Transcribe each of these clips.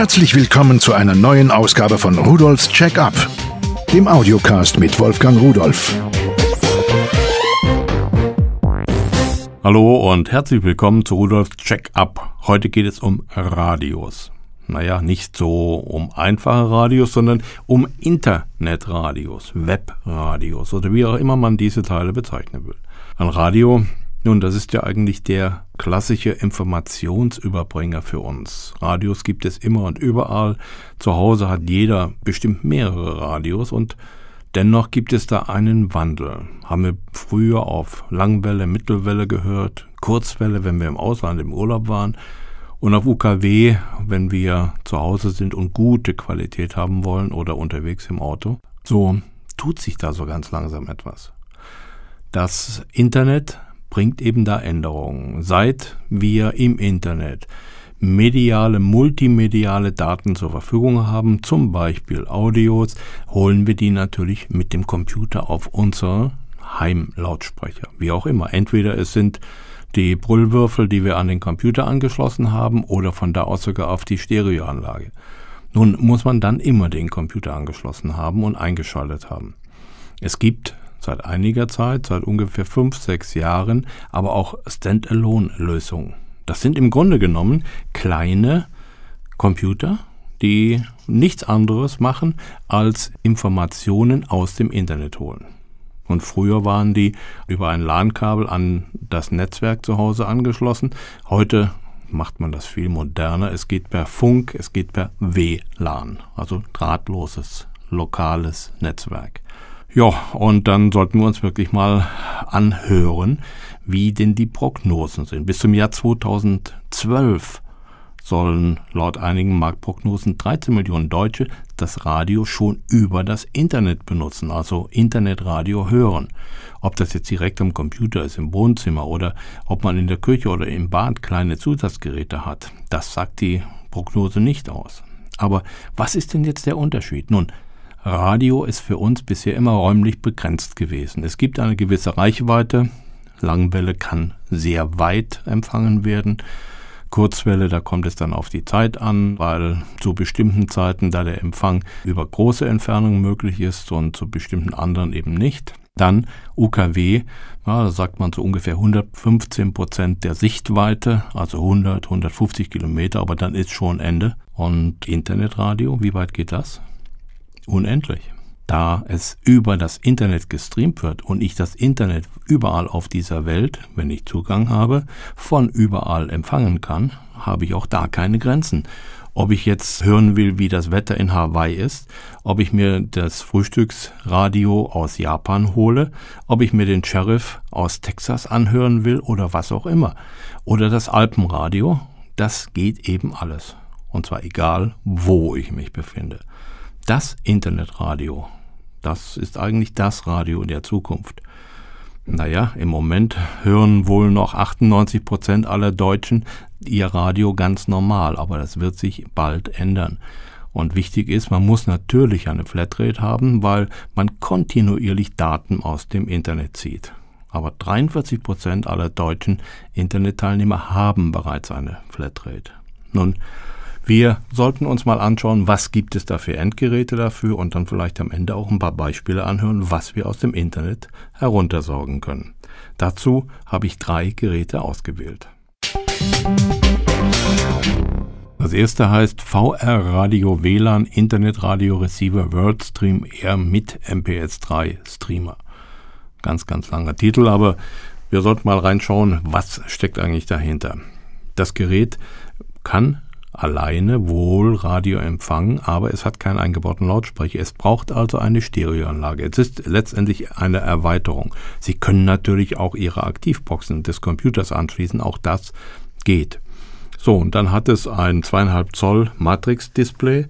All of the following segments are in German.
Herzlich willkommen zu einer neuen Ausgabe von Rudolfs Check-up, dem Audiocast mit Wolfgang Rudolf. Hallo und herzlich willkommen zu Rudolfs Check-up. Heute geht es um Radios. Naja, nicht so um einfache Radios, sondern um Internetradios, Webradios oder wie auch immer man diese Teile bezeichnen will. Ein Radio nun, das ist ja eigentlich der klassische Informationsüberbringer für uns. Radios gibt es immer und überall. Zu Hause hat jeder bestimmt mehrere Radios und dennoch gibt es da einen Wandel. Haben wir früher auf Langwelle, Mittelwelle gehört, Kurzwelle, wenn wir im Ausland im Urlaub waren und auf UKW, wenn wir zu Hause sind und gute Qualität haben wollen oder unterwegs im Auto. So tut sich da so ganz langsam etwas. Das Internet bringt eben da Änderungen. Seit wir im Internet mediale, multimediale Daten zur Verfügung haben, zum Beispiel Audios, holen wir die natürlich mit dem Computer auf unsere Heimlautsprecher. Wie auch immer. Entweder es sind die Brüllwürfel, die wir an den Computer angeschlossen haben, oder von da aus sogar auf die Stereoanlage. Nun muss man dann immer den Computer angeschlossen haben und eingeschaltet haben. Es gibt seit einiger Zeit, seit ungefähr fünf, sechs Jahren, aber auch Standalone-Lösungen. Das sind im Grunde genommen kleine Computer, die nichts anderes machen, als Informationen aus dem Internet holen. Und früher waren die über ein LAN-Kabel an das Netzwerk zu Hause angeschlossen. Heute macht man das viel moderner. Es geht per Funk, es geht per WLAN, also drahtloses, lokales Netzwerk. Ja, und dann sollten wir uns wirklich mal anhören, wie denn die Prognosen sind. Bis zum Jahr 2012 sollen laut einigen Marktprognosen 13 Millionen Deutsche das Radio schon über das Internet benutzen, also Internetradio hören. Ob das jetzt direkt am Computer ist, im Wohnzimmer oder ob man in der Küche oder im Bad kleine Zusatzgeräte hat, das sagt die Prognose nicht aus. Aber was ist denn jetzt der Unterschied? Nun, Radio ist für uns bisher immer räumlich begrenzt gewesen. Es gibt eine gewisse Reichweite. Langwelle kann sehr weit empfangen werden. Kurzwelle, da kommt es dann auf die Zeit an, weil zu bestimmten Zeiten da der Empfang über große Entfernungen möglich ist und zu bestimmten anderen eben nicht. Dann UKW, ja, da sagt man so ungefähr 115 Prozent der Sichtweite, also 100, 150 Kilometer, aber dann ist schon Ende. Und Internetradio, wie weit geht das? Unendlich. Da es über das Internet gestreamt wird und ich das Internet überall auf dieser Welt, wenn ich Zugang habe, von überall empfangen kann, habe ich auch da keine Grenzen. Ob ich jetzt hören will, wie das Wetter in Hawaii ist, ob ich mir das Frühstücksradio aus Japan hole, ob ich mir den Sheriff aus Texas anhören will oder was auch immer. Oder das Alpenradio, das geht eben alles. Und zwar egal, wo ich mich befinde das Internetradio. Das ist eigentlich das Radio der Zukunft. Naja, im Moment hören wohl noch 98 Prozent aller Deutschen ihr Radio ganz normal, aber das wird sich bald ändern. Und wichtig ist, man muss natürlich eine Flatrate haben, weil man kontinuierlich Daten aus dem Internet zieht. Aber 43 Prozent aller deutschen Internetteilnehmer haben bereits eine Flatrate. Nun, wir sollten uns mal anschauen, was gibt es da für Endgeräte dafür und dann vielleicht am Ende auch ein paar Beispiele anhören, was wir aus dem Internet heruntersorgen können. Dazu habe ich drei Geräte ausgewählt. Das erste heißt VR Radio WLAN Internet Radio Receiver WorldStream Air mit MPS3 Streamer. Ganz, ganz langer Titel, aber wir sollten mal reinschauen, was steckt eigentlich dahinter. Das Gerät kann alleine wohl Radio empfangen, aber es hat keinen eingebauten Lautsprecher. Es braucht also eine Stereoanlage. Es ist letztendlich eine Erweiterung. Sie können natürlich auch Ihre Aktivboxen des Computers anschließen. Auch das geht. So, und dann hat es ein zweieinhalb Zoll Matrix-Display.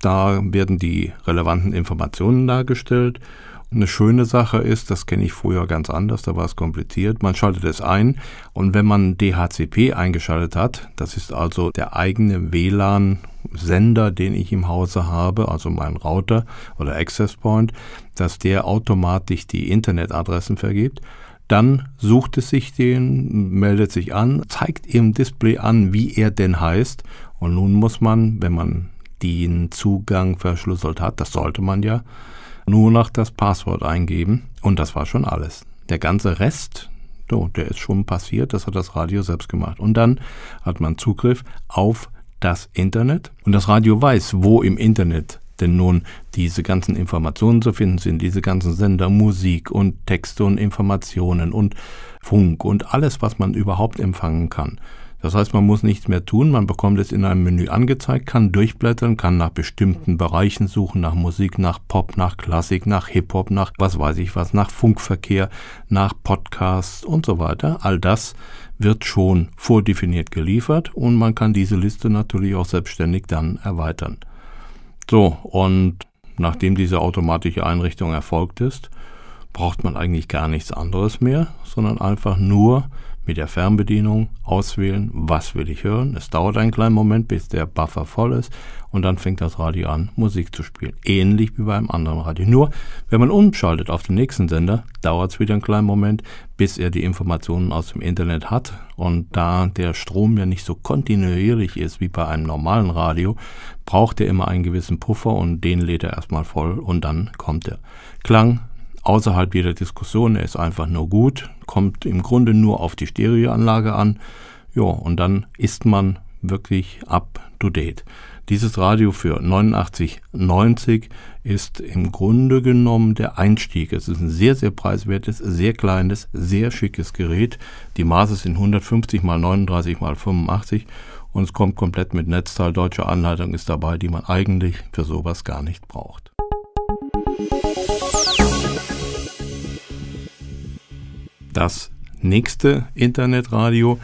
Da werden die relevanten Informationen dargestellt eine schöne Sache ist, das kenne ich früher ganz anders, da war es kompliziert, man schaltet es ein und wenn man DHCP eingeschaltet hat, das ist also der eigene WLAN-Sender, den ich im Hause habe, also mein Router oder Access Point, dass der automatisch die Internetadressen vergibt, Dann sucht es sich den, meldet sich an, zeigt im Display an, wie er denn heißt. Und nun muss man, wenn man den Zugang verschlüsselt hat, das sollte man ja, nur noch das Passwort eingeben. Und das war schon alles. Der ganze Rest, so, der ist schon passiert, das hat das Radio selbst gemacht. Und dann hat man Zugriff auf das Internet. Und das Radio weiß, wo im Internet denn nun diese ganzen Informationen zu finden sind, diese ganzen Sender, Musik und Texte und Informationen und Funk und alles, was man überhaupt empfangen kann. Das heißt, man muss nichts mehr tun, man bekommt es in einem Menü angezeigt, kann durchblättern, kann nach bestimmten Bereichen suchen, nach Musik, nach Pop, nach Klassik, nach Hip-Hop, nach was weiß ich was, nach Funkverkehr, nach Podcasts und so weiter. All das wird schon vordefiniert geliefert und man kann diese Liste natürlich auch selbstständig dann erweitern. So, und nachdem diese automatische Einrichtung erfolgt ist, braucht man eigentlich gar nichts anderes mehr, sondern einfach nur mit der Fernbedienung auswählen, was will ich hören. Es dauert einen kleinen Moment, bis der Buffer voll ist und dann fängt das Radio an, Musik zu spielen. Ähnlich wie beim anderen Radio. Nur, wenn man umschaltet auf den nächsten Sender, dauert es wieder einen kleinen Moment, bis er die Informationen aus dem Internet hat. Und da der Strom ja nicht so kontinuierlich ist wie bei einem normalen Radio, braucht er immer einen gewissen Puffer und den lädt er erstmal voll und dann kommt er. Klang außerhalb jeder Diskussion. Er ist einfach nur gut, kommt im Grunde nur auf die Stereoanlage an. Ja, und dann ist man wirklich up to date. Dieses Radio für 89,90 ist im Grunde genommen der Einstieg. Es ist ein sehr, sehr preiswertes, sehr kleines, sehr schickes Gerät. Die Maße sind 150 mal 39 mal 85 und es kommt komplett mit Netzteil. Deutsche Anleitung ist dabei, die man eigentlich für sowas gar nicht braucht. Das nächste Internetradio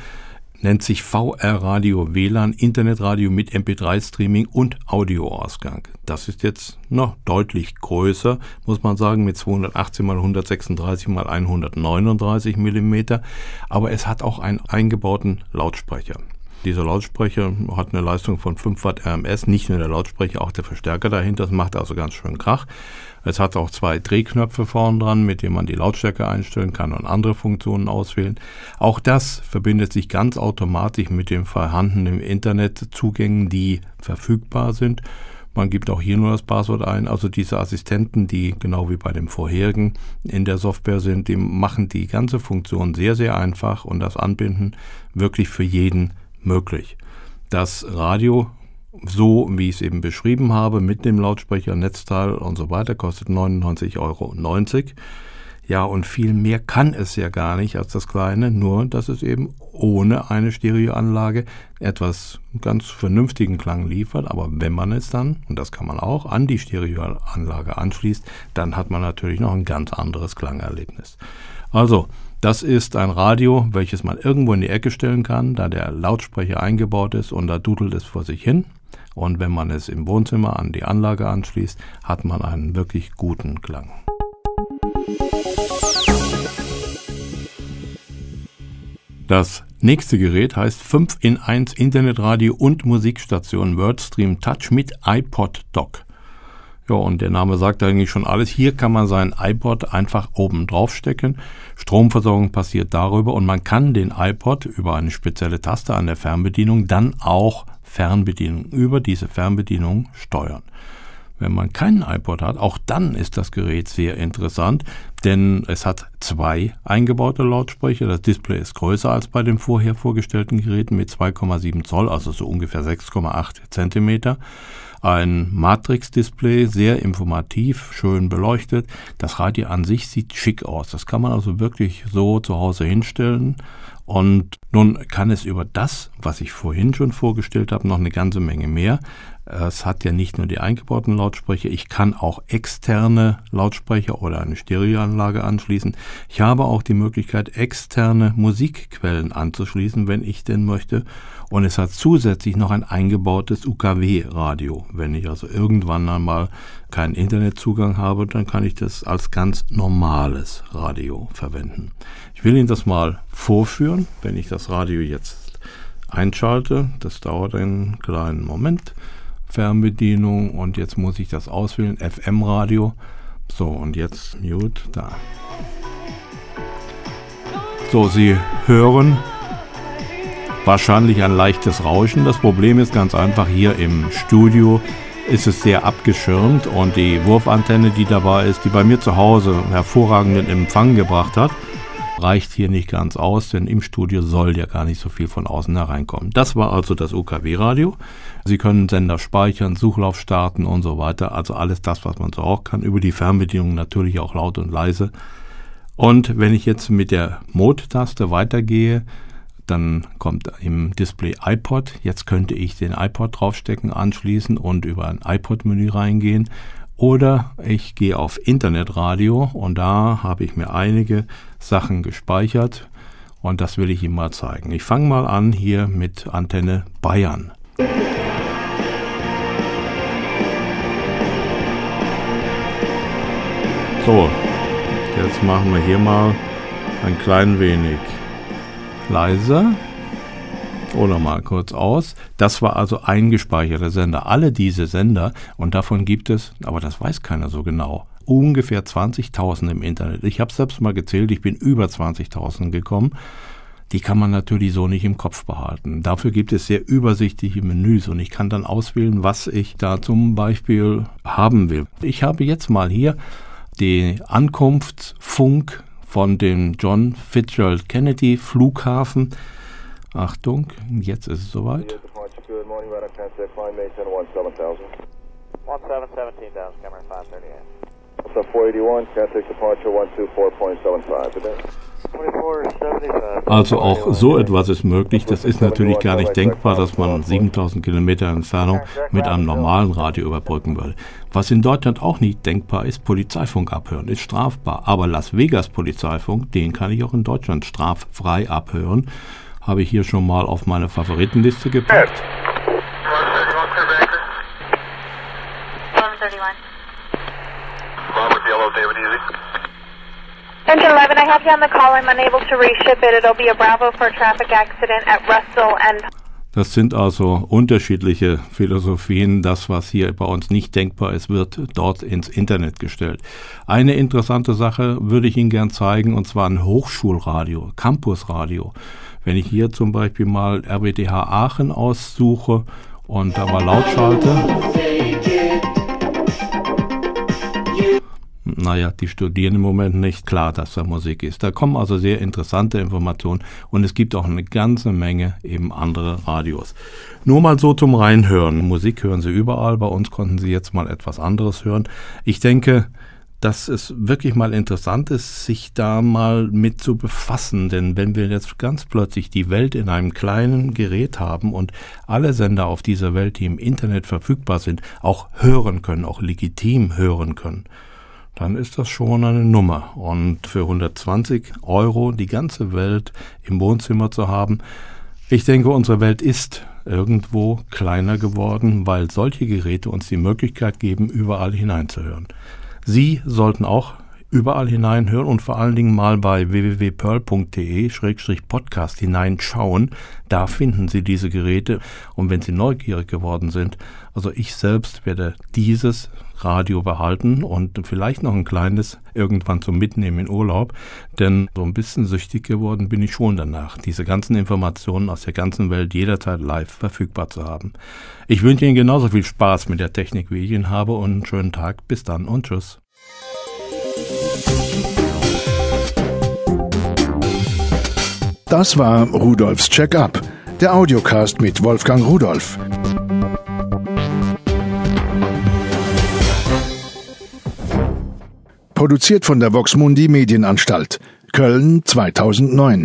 nennt sich VR Radio WLAN, Internetradio mit MP3-Streaming und Audioausgang. Das ist jetzt noch deutlich größer, muss man sagen, mit 218 mal 136 mal 139 Millimeter. Aber es hat auch einen eingebauten Lautsprecher. Dieser Lautsprecher hat eine Leistung von 5 Watt RMS, nicht nur der Lautsprecher, auch der Verstärker dahinter. Das macht also ganz schön Krach. Es hat auch zwei Drehknöpfe vorn dran, mit denen man die Lautstärke einstellen kann und andere Funktionen auswählen. Auch das verbindet sich ganz automatisch mit den vorhandenen Internetzugängen, die verfügbar sind. Man gibt auch hier nur das Passwort ein. Also diese Assistenten, die genau wie bei dem vorherigen in der Software sind, die machen die ganze Funktion sehr, sehr einfach und das Anbinden wirklich für jeden möglich. Das Radio so wie ich es eben beschrieben habe, mit dem Lautsprecher, Netzteil und so weiter, kostet 99,90 Euro. Ja, und viel mehr kann es ja gar nicht als das kleine, nur dass es eben ohne eine Stereoanlage etwas ganz vernünftigen Klang liefert. Aber wenn man es dann, und das kann man auch, an die Stereoanlage anschließt, dann hat man natürlich noch ein ganz anderes Klangerlebnis. Also, das ist ein Radio, welches man irgendwo in die Ecke stellen kann, da der Lautsprecher eingebaut ist und da dudelt es vor sich hin. Und wenn man es im Wohnzimmer an die Anlage anschließt, hat man einen wirklich guten Klang. Das nächste Gerät heißt 5 in 1 Internetradio und Musikstation WordStream Touch mit iPod Dock. Ja, und der Name sagt eigentlich schon alles. Hier kann man sein iPod einfach oben drauf stecken. Stromversorgung passiert darüber und man kann den iPod über eine spezielle Taste an der Fernbedienung dann auch Fernbedienung über diese Fernbedienung steuern. Wenn man keinen iPod hat, auch dann ist das Gerät sehr interessant, denn es hat zwei eingebaute Lautsprecher. Das Display ist größer als bei den vorher vorgestellten Geräten mit 2,7 Zoll, also so ungefähr 6,8 Zentimeter. Ein Matrix-Display, sehr informativ, schön beleuchtet. Das Radio an sich sieht schick aus. Das kann man also wirklich so zu Hause hinstellen und nun kann es über das, was ich vorhin schon vorgestellt habe, noch eine ganze Menge mehr. Es hat ja nicht nur die eingebauten Lautsprecher, ich kann auch externe Lautsprecher oder eine Stereoanlage anschließen. Ich habe auch die Möglichkeit, externe Musikquellen anzuschließen, wenn ich denn möchte. Und es hat zusätzlich noch ein eingebautes UKW-Radio. Wenn ich also irgendwann einmal keinen Internetzugang habe, dann kann ich das als ganz normales Radio verwenden. Ich will Ihnen das mal vorführen, wenn ich das Radio jetzt einschalte. Das dauert einen kleinen Moment. Fernbedienung und jetzt muss ich das auswählen. FM-Radio. So, und jetzt Mute da. So, Sie hören wahrscheinlich ein leichtes Rauschen. Das Problem ist ganz einfach, hier im Studio ist es sehr abgeschirmt und die Wurfantenne, die dabei ist, die bei mir zu Hause hervorragenden Empfang gebracht hat, reicht hier nicht ganz aus, denn im Studio soll ja gar nicht so viel von außen hereinkommen. Das war also das UKW-Radio. Sie können Sender speichern, Suchlauf starten und so weiter. Also alles das, was man so auch kann. Über die Fernbedienung natürlich auch laut und leise. Und wenn ich jetzt mit der Mode-Taste weitergehe, dann kommt im Display iPod. Jetzt könnte ich den iPod draufstecken, anschließen und über ein iPod-Menü reingehen. Oder ich gehe auf Internetradio und da habe ich mir einige Sachen gespeichert und das will ich Ihnen mal zeigen. Ich fange mal an hier mit Antenne Bayern. So, jetzt machen wir hier mal ein klein wenig leiser oder mal kurz aus. Das war also eingespeicherter Sender. Alle diese Sender, und davon gibt es, aber das weiß keiner so genau, ungefähr 20.000 im Internet. Ich habe selbst mal gezählt, ich bin über 20.000 gekommen. Die kann man natürlich so nicht im Kopf behalten. Dafür gibt es sehr übersichtliche Menüs und ich kann dann auswählen, was ich da zum Beispiel haben will. Ich habe jetzt mal hier die Ankunftsfunk von dem John Fitzgerald Kennedy Flughafen. Achtung, jetzt ist es soweit. Good morning, radar transect, flying Mason 17,000. 1717 Dallas, Cameron 538. So 481, Catholic Departure 124.75 today. Also auch so etwas ist möglich. Das ist natürlich gar nicht denkbar, dass man 7000 Kilometer Entfernung mit einem normalen Radio überbrücken würde. Was in Deutschland auch nicht denkbar ist, Polizeifunk abhören, ist strafbar. Aber Las Vegas Polizeifunk, den kann ich auch in Deutschland straffrei abhören. Habe ich hier schon mal auf meine Favoritenliste gepackt. 731. Yellow, David Easy. Engine 11, I have you on the call. I'm unable to reship it. It'll be a Bravo for a traffic accident at Russell and das sind also unterschiedliche Philosophien. Das, was hier bei uns nicht denkbar ist, wird dort ins Internet gestellt. Eine interessante Sache würde ich Ihnen gern zeigen, und zwar ein Hochschulradio, Campusradio. Wenn ich hier zum Beispiel mal RWTH Aachen aussuche und da mal laut schalte. naja, die studieren im Moment nicht klar, dass da Musik ist. Da kommen also sehr interessante Informationen und es gibt auch eine ganze Menge eben andere Radios. Nur mal so zum Reinhören. Musik hören Sie überall, bei uns konnten Sie jetzt mal etwas anderes hören. Ich denke, dass es wirklich mal interessant ist, sich da mal mit zu befassen. Denn wenn wir jetzt ganz plötzlich die Welt in einem kleinen Gerät haben und alle Sender auf dieser Welt, die im Internet verfügbar sind, auch hören können, auch legitim hören können, dann ist das schon eine Nummer. Und für 120 Euro die ganze Welt im Wohnzimmer zu haben, ich denke, unsere Welt ist irgendwo kleiner geworden, weil solche Geräte uns die Möglichkeit geben, überall hineinzuhören. Sie sollten auch überall hineinhören und vor allen Dingen mal bei www.pearl.de-podcast hineinschauen. Da finden Sie diese Geräte. Und wenn Sie neugierig geworden sind, also ich selbst werde dieses Radio behalten und vielleicht noch ein kleines irgendwann zum Mitnehmen in Urlaub, denn so ein bisschen süchtig geworden bin ich schon danach, diese ganzen Informationen aus der ganzen Welt jederzeit live verfügbar zu haben. Ich wünsche Ihnen genauso viel Spaß mit der Technik, wie ich ihn habe und einen schönen Tag. Bis dann und tschüss. Das war Rudolfs Check-up, der Audiocast mit Wolfgang Rudolf. Produziert von der Voxmundi Medienanstalt. Köln 2009.